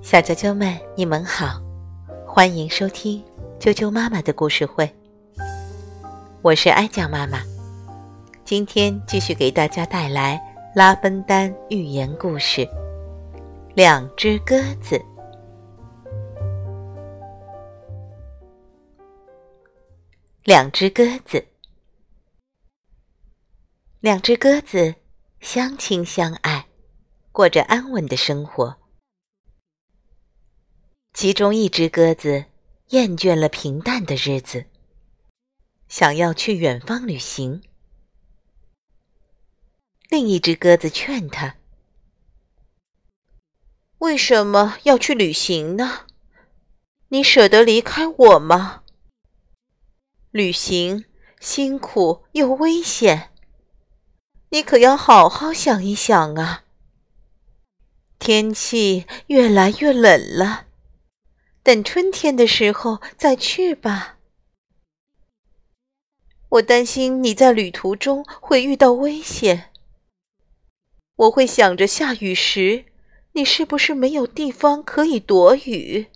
小啾啾们，你们好，欢迎收听啾啾妈妈的故事会。我是哀酱妈妈，今天继续给大家带来拉芬丹寓言故事《两只鸽子》。两只鸽子，两只鸽子相亲相爱，过着安稳的生活。其中一只鸽子厌倦了平淡的日子，想要去远方旅行。另一只鸽子劝他：“为什么要去旅行呢？你舍得离开我吗？旅行辛苦又危险，你可要好好想一想啊！天气越来越冷了。”等春天的时候再去吧。我担心你在旅途中会遇到危险。我会想着下雨时，你是不是没有地方可以躲雨？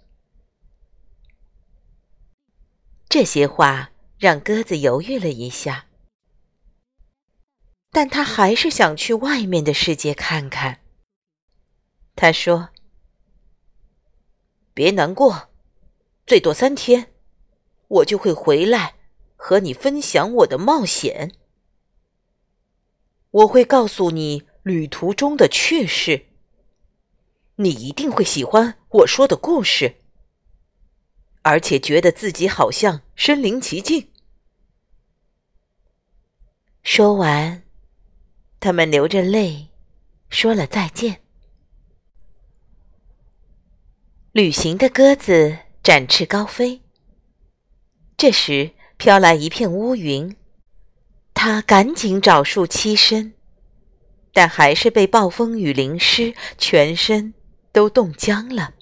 这些话让鸽子犹豫了一下，但他还是想去外面的世界看看。他说。别难过，最多三天，我就会回来和你分享我的冒险。我会告诉你旅途中的趣事，你一定会喜欢我说的故事，而且觉得自己好像身临其境。说完，他们流着泪说了再见。旅行的鸽子展翅高飞。这时飘来一片乌云，它赶紧找树栖身，但还是被暴风雨淋湿，全身都冻僵了。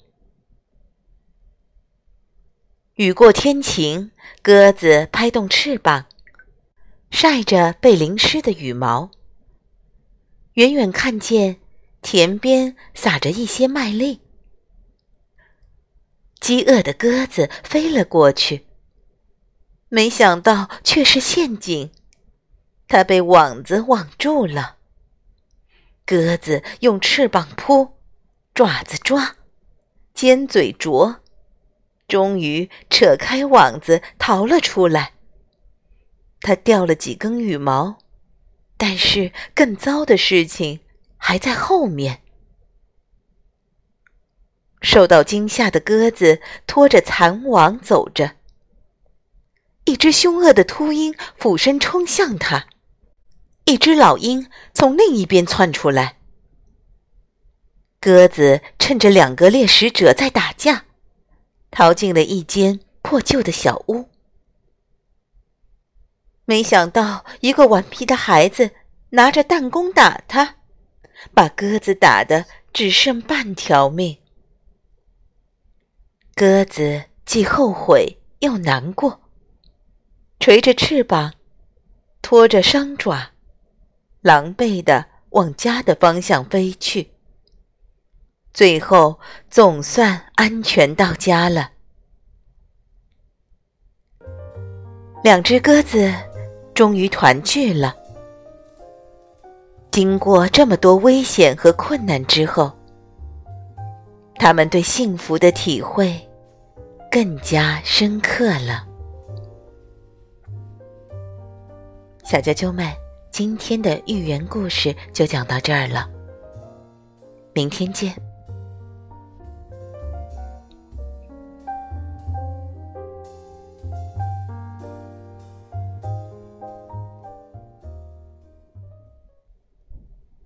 雨过天晴，鸽子拍动翅膀，晒着被淋湿的羽毛。远远看见田边撒着一些麦粒。饥饿的鸽子飞了过去，没想到却是陷阱，它被网子网住了。鸽子用翅膀扑，爪子抓，尖嘴啄，终于扯开网子逃了出来。它掉了几根羽毛，但是更糟的事情还在后面。受到惊吓的鸽子拖着残网走着，一只凶恶的秃鹰俯身冲向它，一只老鹰从另一边窜出来。鸽子趁着两个猎食者在打架，逃进了一间破旧的小屋。没想到，一个顽皮的孩子拿着弹弓打他，把鸽子打得只剩半条命。鸽子既后悔又难过，垂着翅膀，拖着伤爪，狼狈地往家的方向飞去。最后总算安全到家了。两只鸽子终于团聚了。经过这么多危险和困难之后，他们对幸福的体会。更加深刻了，小啾啾们，今天的寓言故事就讲到这儿了，明天见。